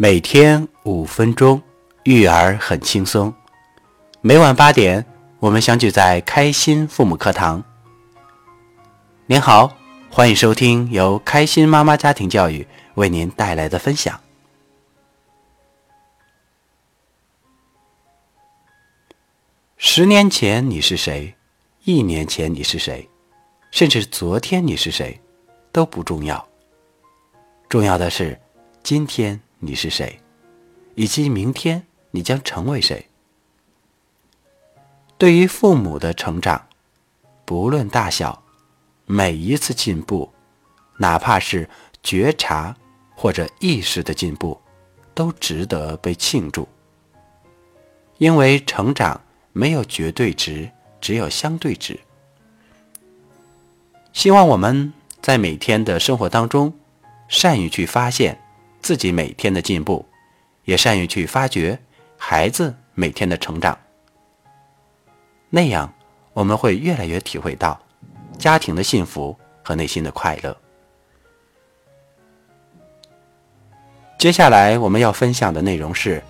每天五分钟，育儿很轻松。每晚八点，我们相聚在开心父母课堂。您好，欢迎收听由开心妈妈家庭教育为您带来的分享。十年前你是谁？一年前你是谁？甚至昨天你是谁，都不重要。重要的是今天。你是谁，以及明天你将成为谁？对于父母的成长，不论大小，每一次进步，哪怕是觉察或者意识的进步，都值得被庆祝。因为成长没有绝对值，只有相对值。希望我们在每天的生活当中，善于去发现。自己每天的进步，也善于去发掘孩子每天的成长。那样，我们会越来越体会到家庭的幸福和内心的快乐。接下来我们要分享的内容是：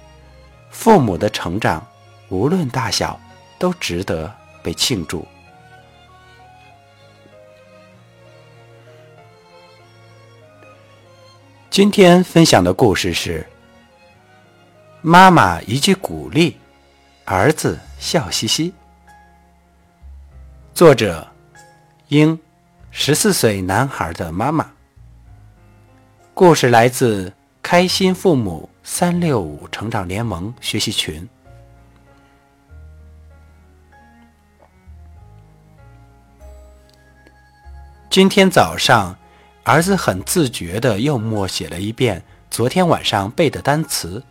父母的成长，无论大小，都值得被庆祝。今天分享的故事是：妈妈一句鼓励，儿子笑嘻嘻。作者：英，十四岁男孩的妈妈。故事来自开心父母三六五成长联盟学习群。今天早上。儿子很自觉地又默写了一遍昨天晚上背的单词，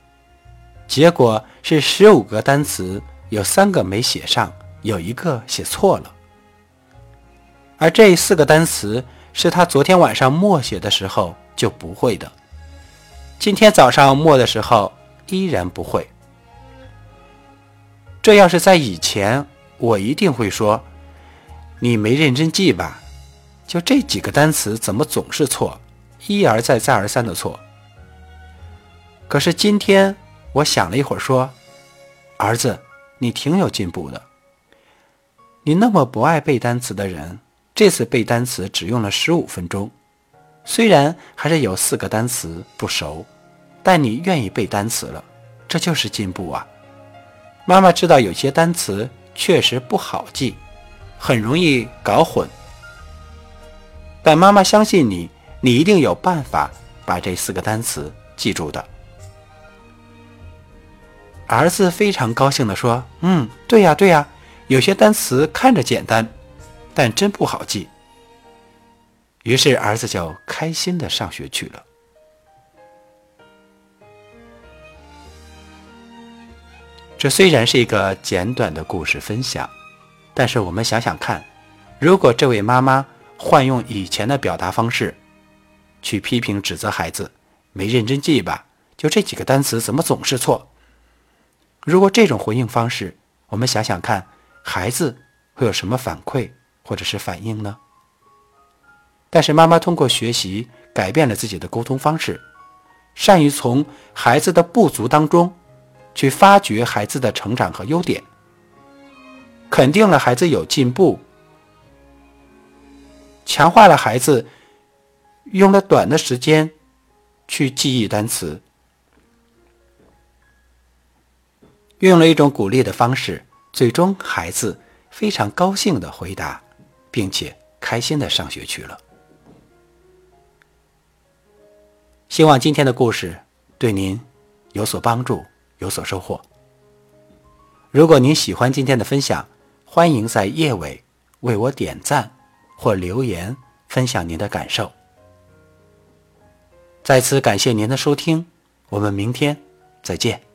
结果是十五个单词有三个没写上，有一个写错了。而这四个单词是他昨天晚上默写的时候就不会的，今天早上默的时候依然不会。这要是在以前，我一定会说：“你没认真记吧。”就这几个单词，怎么总是错，一而再、再而三的错？可是今天我想了一会儿，说：“儿子，你挺有进步的。你那么不爱背单词的人，这次背单词只用了十五分钟，虽然还是有四个单词不熟，但你愿意背单词了，这就是进步啊！妈妈知道有些单词确实不好记，很容易搞混。”但妈妈相信你，你一定有办法把这四个单词记住的。儿子非常高兴地说：“嗯，对呀，对呀，有些单词看着简单，但真不好记。”于是儿子就开心的上学去了。这虽然是一个简短的故事分享，但是我们想想看，如果这位妈妈……换用以前的表达方式，去批评指责孩子没认真记吧？就这几个单词怎么总是错？如果这种回应方式，我们想想看，孩子会有什么反馈或者是反应呢？但是妈妈通过学习改变了自己的沟通方式，善于从孩子的不足当中去发掘孩子的成长和优点，肯定了孩子有进步。强化了孩子用了短的时间去记忆单词，运用了一种鼓励的方式，最终孩子非常高兴的回答，并且开心的上学去了。希望今天的故事对您有所帮助，有所收获。如果您喜欢今天的分享，欢迎在页尾为我点赞。或留言分享您的感受。再次感谢您的收听，我们明天再见。